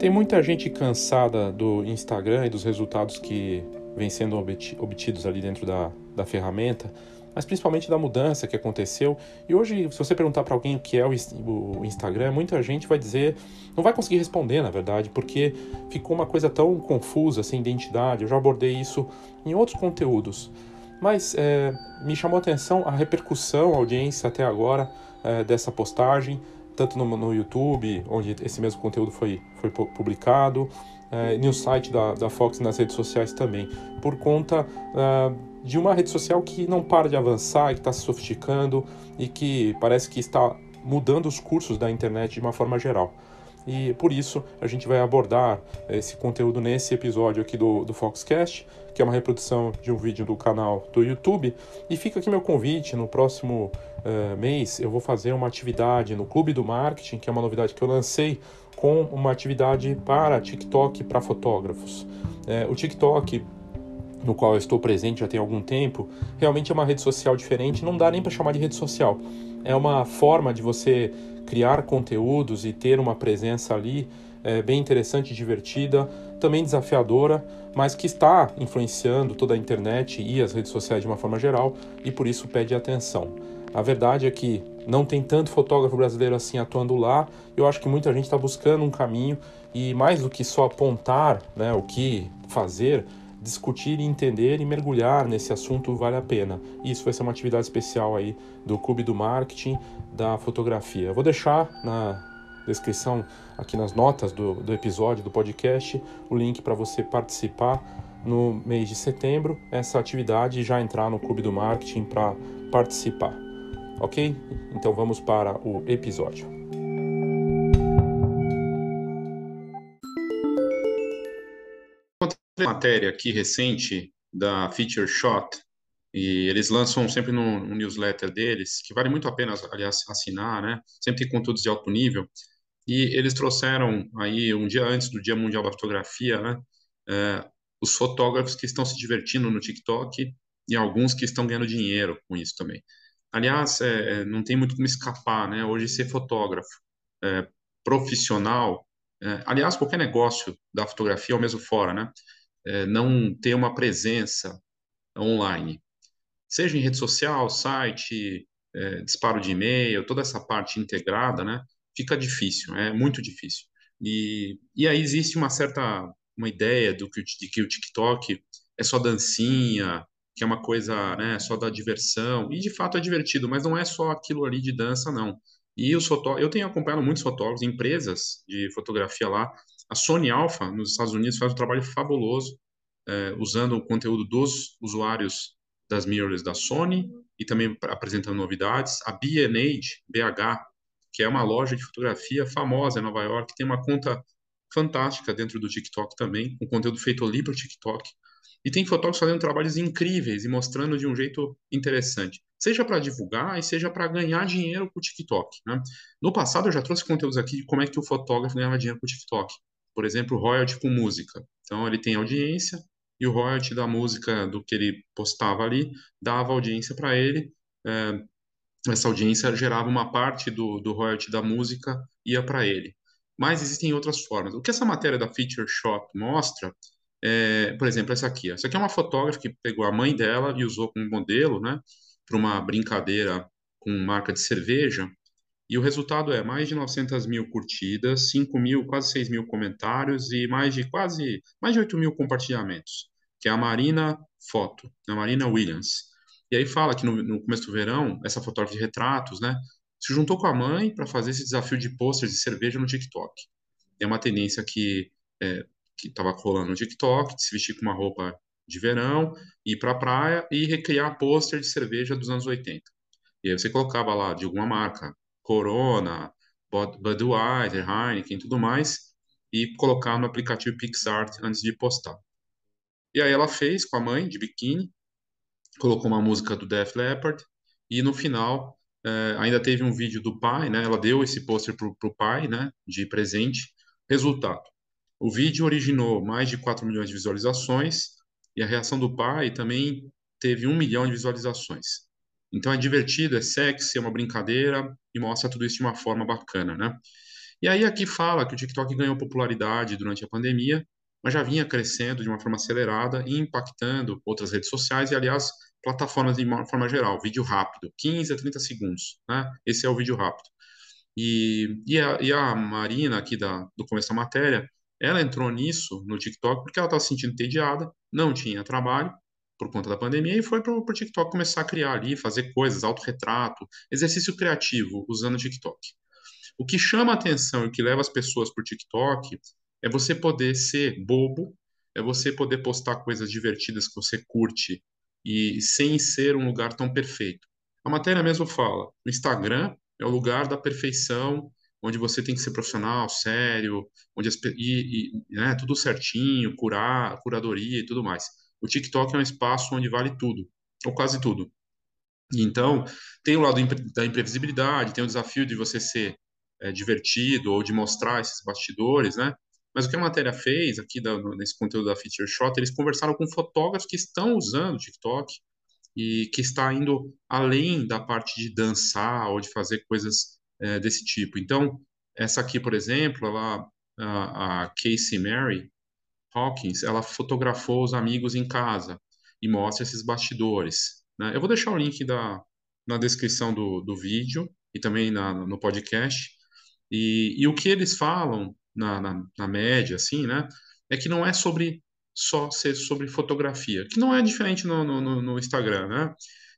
Tem muita gente cansada do Instagram e dos resultados que vêm sendo obtidos ali dentro da, da ferramenta, mas principalmente da mudança que aconteceu. E hoje, se você perguntar para alguém o que é o, o Instagram, muita gente vai dizer, não vai conseguir responder, na verdade, porque ficou uma coisa tão confusa, sem identidade. Eu já abordei isso em outros conteúdos. Mas é, me chamou a atenção a repercussão, a audiência até agora é, dessa postagem, tanto no, no, YouTube, onde esse mesmo conteúdo foi, foi publicado, é, no site da, da Fox nas redes sociais também, por conta é, de uma rede social que não para de avançar, que está se sofisticando e que parece que está mudando os cursos da internet de uma forma geral. E por isso a gente vai abordar esse conteúdo nesse episódio aqui do, do Foxcast, que é uma reprodução de um vídeo do canal do YouTube. E fica aqui meu convite: no próximo uh, mês eu vou fazer uma atividade no Clube do Marketing, que é uma novidade que eu lancei, com uma atividade para TikTok para fotógrafos. É, o TikTok no qual eu estou presente já tem algum tempo, realmente é uma rede social diferente, não dá nem para chamar de rede social. É uma forma de você criar conteúdos e ter uma presença ali é, bem interessante, divertida, também desafiadora, mas que está influenciando toda a internet e as redes sociais de uma forma geral e por isso pede atenção. A verdade é que não tem tanto fotógrafo brasileiro assim atuando lá. Eu acho que muita gente está buscando um caminho e mais do que só apontar né, o que fazer, discutir entender e mergulhar nesse assunto vale a pena. Isso vai ser uma atividade especial aí do Clube do Marketing da Fotografia. Eu vou deixar na descrição, aqui nas notas do, do episódio do podcast, o link para você participar no mês de setembro, essa atividade e já entrar no Clube do Marketing para participar. Ok? Então vamos para o episódio. matéria aqui recente da Feature Shot, e eles lançam sempre no, no, newsletter deles, que vale muito a pena, aliás, assinar, né? Sempre tem conteúdos de alto nível. E eles trouxeram aí, um dia antes do Dia Mundial da Fotografia, né? É, os fotógrafos que estão se divertindo no TikTok e alguns que estão ganhando dinheiro com isso também. Aliás, é, é não tem muito como escapar, né? Hoje, ser fotógrafo é, profissional, é, aliás, qualquer negócio da fotografia ou mesmo fora, né? é, não ter uma presença online, seja em rede social, site, é, disparo de e-mail, toda essa parte integrada, né? Fica difícil, é muito difícil. E, e aí existe uma certa uma ideia do que, de que o TikTok é só dancinha, que é uma coisa, né, só da diversão. E de fato é divertido, mas não é só aquilo ali de dança, não. E os fotó eu tenho acompanhado muitos fotógrafos, empresas de fotografia lá, a Sony Alpha, nos Estados Unidos, faz um trabalho fabuloso, é, usando o conteúdo dos usuários das mirrorless da Sony e também apresentando novidades. A B&H, BH, que é uma loja de fotografia famosa em Nova York, tem uma conta fantástica dentro do TikTok também, com conteúdo feito ali para o TikTok. E tem fotógrafos fazendo trabalhos incríveis e mostrando de um jeito interessante, seja para divulgar e seja para ganhar dinheiro com o TikTok. Né? No passado eu já trouxe conteúdos aqui de como é que o fotógrafo ganhava dinheiro com o TikTok por exemplo, royalty com música. Então, ele tem audiência e o royalty da música do que ele postava ali dava audiência para ele. É, essa audiência gerava uma parte do, do royalty da música ia para ele. Mas existem outras formas. O que essa matéria da Feature Shop mostra é, por exemplo, essa aqui. Essa aqui é uma fotógrafa que pegou a mãe dela e usou como modelo, né, para uma brincadeira com marca de cerveja. E o resultado é mais de 900 mil curtidas, 5 mil, quase 6 mil comentários e mais de quase mais de 8 mil compartilhamentos, que é a Marina Foto, a Marina Williams. E aí fala que no, no começo do verão, essa fotógrafa de retratos, né, se juntou com a mãe para fazer esse desafio de posters de cerveja no TikTok. É uma tendência que é, estava rolando no TikTok, de se vestir com uma roupa de verão, ir para a praia e recriar pôster de cerveja dos anos 80. E aí você colocava lá de alguma marca, Corona, Budweiser, Heineken e tudo mais, e colocar no aplicativo PixArt antes de postar. E aí ela fez com a mãe, de biquíni, colocou uma música do Def Leppard, e no final é, ainda teve um vídeo do pai, né? Ela deu esse pôster pro, pro pai, né? De presente. Resultado: o vídeo originou mais de 4 milhões de visualizações e a reação do pai também teve 1 milhão de visualizações. Então é divertido, é sexy, é uma brincadeira e mostra tudo isso de uma forma bacana, né? E aí aqui fala que o TikTok ganhou popularidade durante a pandemia, mas já vinha crescendo de uma forma acelerada e impactando outras redes sociais e, aliás, plataformas de uma forma geral. Vídeo rápido, 15 a 30 segundos, né? Esse é o vídeo rápido. E, e, a, e a Marina, aqui da, do começo da matéria, ela entrou nisso, no TikTok, porque ela estava se sentindo entediada, não tinha trabalho por conta da pandemia e foi para o TikTok começar a criar ali, fazer coisas, autorretrato, exercício criativo usando o TikTok. O que chama a atenção e que leva as pessoas para o TikTok é você poder ser bobo, é você poder postar coisas divertidas que você curte e sem ser um lugar tão perfeito. A matéria mesmo fala, o Instagram é o lugar da perfeição, onde você tem que ser profissional, sério, onde as, e, e né, tudo certinho, curar, curadoria e tudo mais. O TikTok é um espaço onde vale tudo, ou quase tudo. Então, tem o lado da imprevisibilidade, tem o desafio de você ser é, divertido ou de mostrar esses bastidores, né? Mas o que a matéria fez aqui da, nesse conteúdo da Feature Shot, eles conversaram com fotógrafos que estão usando o TikTok e que está indo além da parte de dançar ou de fazer coisas é, desse tipo. Então, essa aqui, por exemplo, ela, a, a Casey Mary Hawkins, ela fotografou os amigos em casa e mostra esses bastidores. Né? Eu vou deixar o link da, na descrição do, do vídeo e também na, no podcast. E, e o que eles falam na, na, na média, assim, né, é que não é sobre só ser sobre fotografia, que não é diferente no, no, no Instagram, né?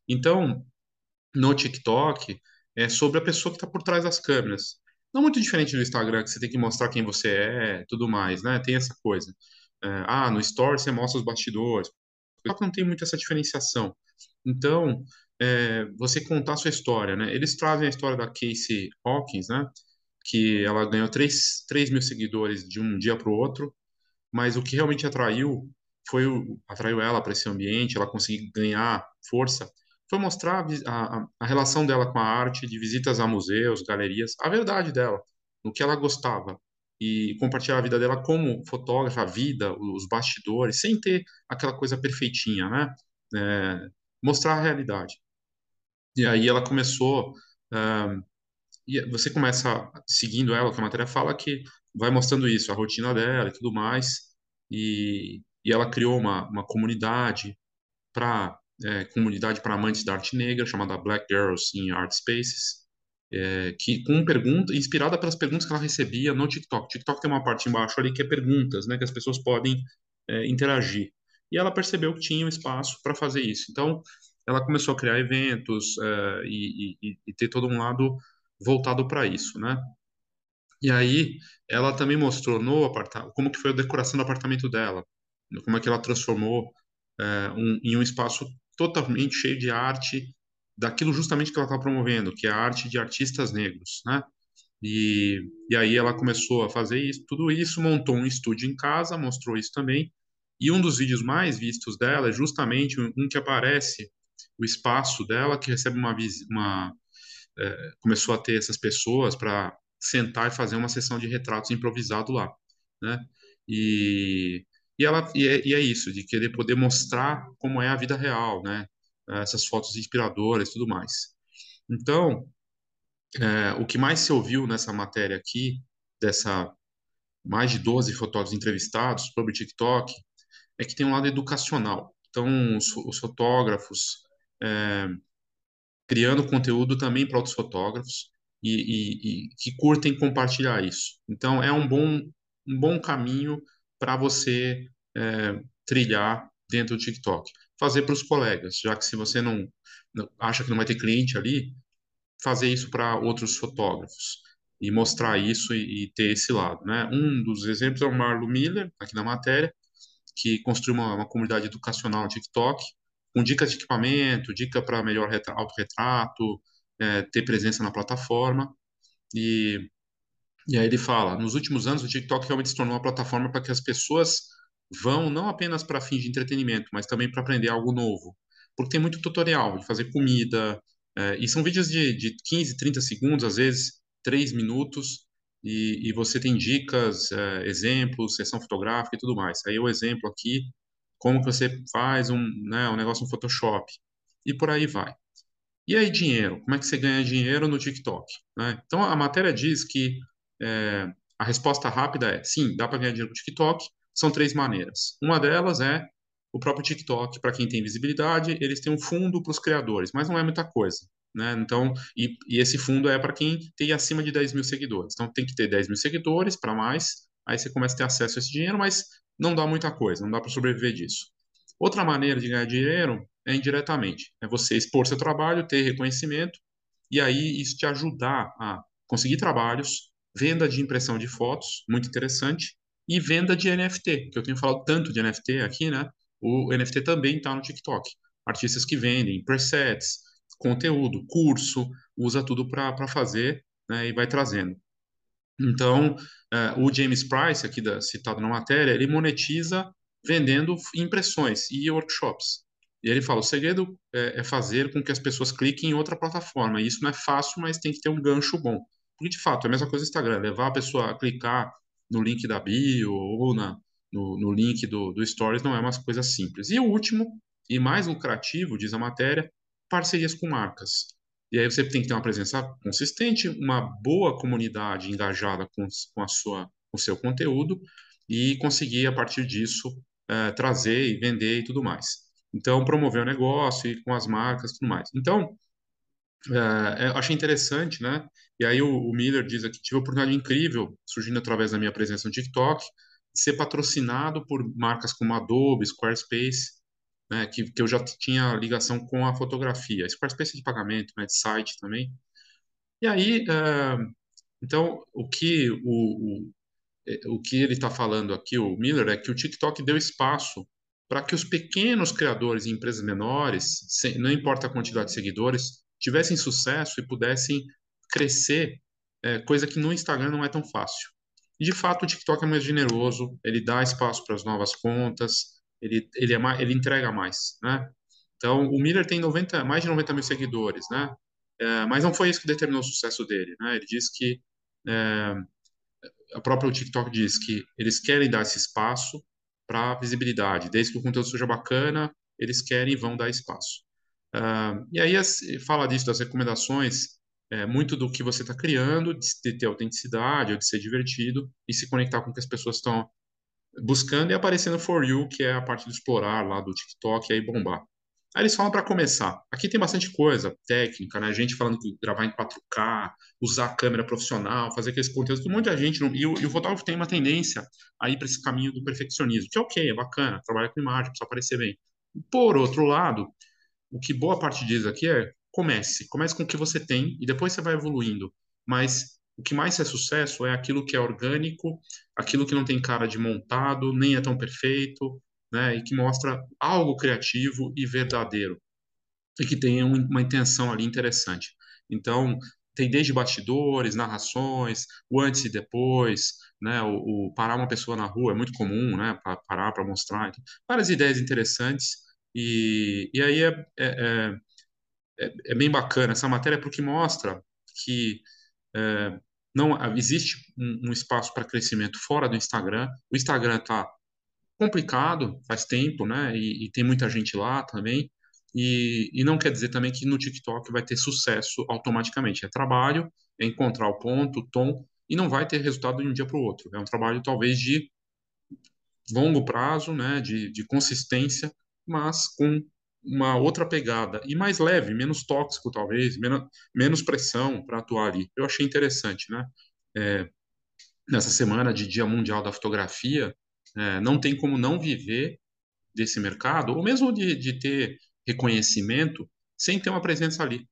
Então, no TikTok, é sobre a pessoa que está por trás das câmeras. Não muito diferente do Instagram, que você tem que mostrar quem você é, tudo mais, né? Tem essa coisa. É, ah, no Story você mostra os bastidores. Só que não tem muito essa diferenciação. Então, é, você contar a sua história, né? Eles trazem a história da Casey Hawkins, né? Que ela ganhou 3, 3 mil seguidores de um dia para o outro, mas o que realmente atraiu foi o, atraiu ela para esse ambiente, ela conseguiu ganhar força foi mostrar a, a, relação dela com a arte, de visitas a museus, galerias, a verdade dela, o que ela gostava e compartilhar a vida dela como fotógrafa, a vida, os bastidores, sem ter aquela coisa perfeitinha, né? É, mostrar a realidade. E aí ela começou, e você começa seguindo ela, que a matéria fala que vai mostrando isso, a rotina dela e tudo mais, e, e ela criou uma, uma comunidade para é, comunidade para amantes da arte negra, chamada Black Girls in Art Spaces, é, que com pergunta, inspirada pelas perguntas que ela recebia no TikTok. TikTok tem uma parte embaixo ali que é perguntas, né, que as pessoas podem é, interagir. E ela percebeu que tinha um espaço para fazer isso. Então, ela começou a criar eventos é, e, e, e, ter todo um lado voltado para isso, né? E aí, ela também mostrou no apartamento como que foi a decoração do apartamento dela, como é que ela transformou é, um, em um espaço totalmente cheio de arte daquilo justamente que ela está promovendo, que é a arte de artistas negros, né? E, e aí ela começou a fazer isso, tudo isso, montou um estúdio em casa, mostrou isso também. E um dos vídeos mais vistos dela é justamente um que aparece o espaço dela, que recebe uma, uma é, começou a ter essas pessoas para sentar e fazer uma sessão de retratos improvisado lá, né? E e, ela, e é, e, é, isso, de querer poder mostrar como é a vida real, né? Essas fotos inspiradoras e tudo mais. Então, é, o que mais se ouviu nessa matéria aqui, dessa mais de 12 fotógrafos entrevistados sobre o TikTok, é que tem um lado educacional. Então, os, os fotógrafos é, criando conteúdo também para outros fotógrafos e, e, e, que curtem compartilhar isso. Então, é um bom, um bom caminho para você é, trilhar dentro do TikTok. Fazer para os colegas, já que se você não, não, acha que não vai ter cliente ali, fazer isso para outros fotógrafos e mostrar isso e, e, ter esse lado, né? Um dos exemplos é o Marlon Miller, aqui na matéria, que construiu uma, uma comunidade educacional no TikTok, com dicas de equipamento, dica para melhor autorretrato, é, ter presença na plataforma. E e aí ele fala: nos últimos anos, o TikTok realmente se tornou uma plataforma para que as pessoas vão não apenas para fins de entretenimento, mas também para aprender algo novo. Porque tem muito tutorial de fazer comida, é, e são vídeos de, de 15, 30 segundos, às vezes 3 minutos, e, e você tem dicas, é, exemplos, sessão fotográfica e tudo mais. Aí o exemplo aqui, como que você faz um, né, um negócio no Photoshop, e por aí vai. E aí dinheiro, como é que você ganha dinheiro no TikTok? Né? Então a matéria diz que é, a resposta rápida é sim, dá para ganhar dinheiro com o TikTok. São três maneiras. Uma delas é o próprio TikTok, para quem tem visibilidade, eles têm um fundo para os criadores, mas não é muita coisa. Né? Então, e, e esse fundo é para quem tem acima de 10 mil seguidores. Então, tem que ter 10 mil seguidores para mais, aí você começa a ter acesso a esse dinheiro, mas não dá muita coisa, não dá para sobreviver disso. Outra maneira de ganhar dinheiro é indiretamente, é você expor seu trabalho, ter reconhecimento, e aí isso te ajudar a conseguir trabalhos, venda de impressão de fotos, muito interessante, e venda de NFT, que eu tenho falado tanto de NFT aqui, né? O NFT também está no TikTok. Artistas que vendem presets, conteúdo, curso, usa tudo para fazer né, e vai trazendo. Então, uh, o James Price, aqui da, citado na matéria, ele monetiza vendendo impressões e workshops. E ele fala: o segredo é, é, fazer com que as pessoas cliquem em outra plataforma. E isso não é fácil, mas tem que ter um gancho bom. Porque, de fato, é a mesma coisa no Instagram: levar a pessoa a clicar no link da bio ou na, no, no link do, do Stories não é uma coisa simples. E o último, e mais lucrativo, diz a matéria, parcerias com marcas. E aí você tem que ter uma presença consistente, uma boa comunidade engajada com, com, a sua, com o seu conteúdo e conseguir, a partir disso, é, trazer e vender e tudo mais. Então, promover o negócio e com as marcas e tudo mais. Então, é, eu achei interessante, né? E aí o, o Miller diz aqui, tive uma oportunidade incrível, surgindo através da minha presença no TikTok, de ser patrocinado por marcas como Adobe, Squarespace, né, que, que eu já tinha ligação com a fotografia. Squarespace é de pagamento, né, de site também. E aí, uh, então, o que o, o, é, o que ele está falando aqui, o Miller, é que o TikTok deu espaço para que os pequenos criadores e empresas menores, sem, não importa a quantidade de seguidores, tivessem sucesso e pudessem crescer, é, coisa que no Instagram não é tão fácil. E, de fato, o TikTok é mais generoso, ele dá espaço para as novas contas, ele, ele, é mais, ele entrega mais, né? Então, o Miller tem 90, mais de 90 mil seguidores, né? É, mas não foi isso que determinou o sucesso dele, né? Ele diz que é, a própria TikTok diz que eles querem dar esse espaço para visibilidade, desde que o conteúdo seja bacana, eles querem e vão dar espaço. Uh, e aí fala disso das recomendações, é, muito do que você está criando, de, ter autenticidade, ou de ser divertido e se conectar com o que as pessoas estão buscando e aparecendo For You, que é a parte do explorar lá do TikTok e aí bombar. Aí eles falam para começar. Aqui tem bastante coisa técnica, né? Gente falando que gravar em 4K, usar câmera profissional, fazer aqueles conteúdos que muita gente não. E o, e o fotógrafo tem uma tendência a ir para esse caminho do perfeccionismo, que é ok, é bacana, trabalha com imagem, precisa aparecer bem. Por outro lado, o que boa parte diz aqui é comece. Comece com o que você tem e depois você vai evoluindo. Mas o que mais é sucesso é aquilo que é orgânico, aquilo que não tem cara de montado, nem é tão perfeito, né, e que mostra algo criativo e verdadeiro, e que tem uma intenção ali interessante. Então, tem desde bastidores, narrações, o antes e depois, né, o, o parar uma pessoa na rua é muito comum, né, para parar para mostrar, então, várias ideias interessantes, e, e aí é, é, é, é bem bacana essa matéria porque mostra que é, não existe um, um espaço para crescimento fora do Instagram. O Instagram está complicado, faz tempo, né? E, e, tem muita gente lá também. E, e não quer dizer também que no TikTok vai ter sucesso automaticamente. É trabalho, é encontrar o ponto, o tom, e não vai ter resultado de um dia para o outro. É um trabalho talvez de longo prazo, né? De, de consistência, mas com uma outra pegada e mais leve, menos tóxico talvez, menos, menos pressão para atuar ali. Eu achei interessante, né? É, nessa semana de Dia Mundial da Fotografia, é, não tem como não viver desse mercado, ou mesmo de, de ter reconhecimento sem ter uma presença ali.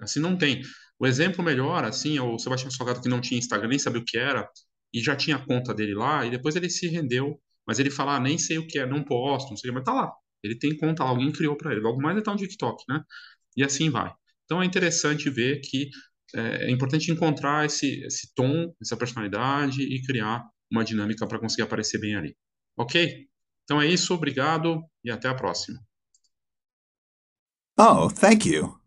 Assim, não tem. O exemplo melhor, assim, é o Sebastião Salgado que não tinha Instagram, nem sabia o que era, e já tinha a conta dele lá, e depois ele se rendeu, mas ele fala, ah, nem sei o que é, não posto, não sei, mas tá lá, ele tem conta alguém criou para ele. Logo mais ele está no TikTok, né? E assim vai. Então é interessante ver que é, é importante encontrar esse, esse tom, essa personalidade e criar uma dinâmica para conseguir aparecer bem ali. Ok? Então é isso, obrigado e até a próxima. Oh, thank you.